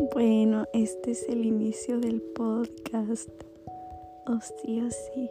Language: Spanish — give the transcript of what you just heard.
Bueno, este es el inicio del podcast. Oh sí, sí.